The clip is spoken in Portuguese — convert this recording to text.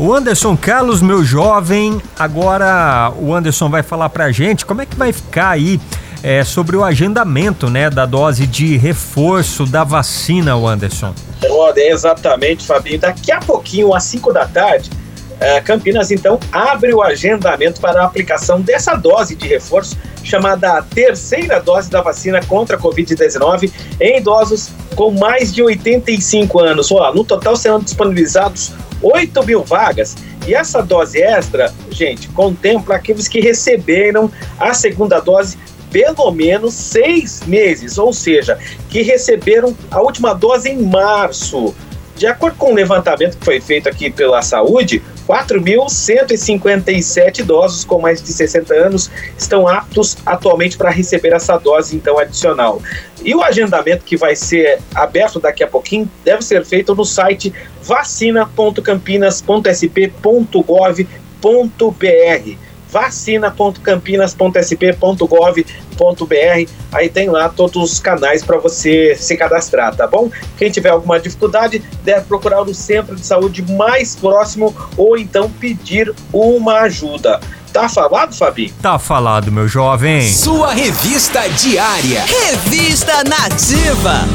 O Anderson Carlos, meu jovem, agora o Anderson vai falar pra gente como é que vai ficar aí é, sobre o agendamento né, da dose de reforço da vacina, o Anderson. É exatamente, Fabinho. Daqui a pouquinho, às 5 da tarde, é, Campinas então abre o agendamento para a aplicação dessa dose de reforço, chamada terceira dose da vacina contra a Covid-19, em idosos com mais de 85 anos. No total serão disponibilizados 8 mil vagas. E essa dose extra, gente, contempla aqueles que receberam a segunda dose pelo menos seis meses, ou seja, que receberam a última dose em março. De acordo com o levantamento que foi feito aqui pela saúde, 4.157 idosos com mais de 60 anos estão aptos atualmente para receber essa dose então adicional. E o agendamento que vai ser aberto daqui a pouquinho deve ser feito no site vacina.campinas.sp.gov.br vacina.campinas.sp.gov.br. Aí tem lá todos os canais para você se cadastrar, tá bom? Quem tiver alguma dificuldade, deve procurar o centro de saúde mais próximo ou então pedir uma ajuda. Tá falado, Fabi? Tá falado, meu jovem. Sua revista diária. Revista Nativa.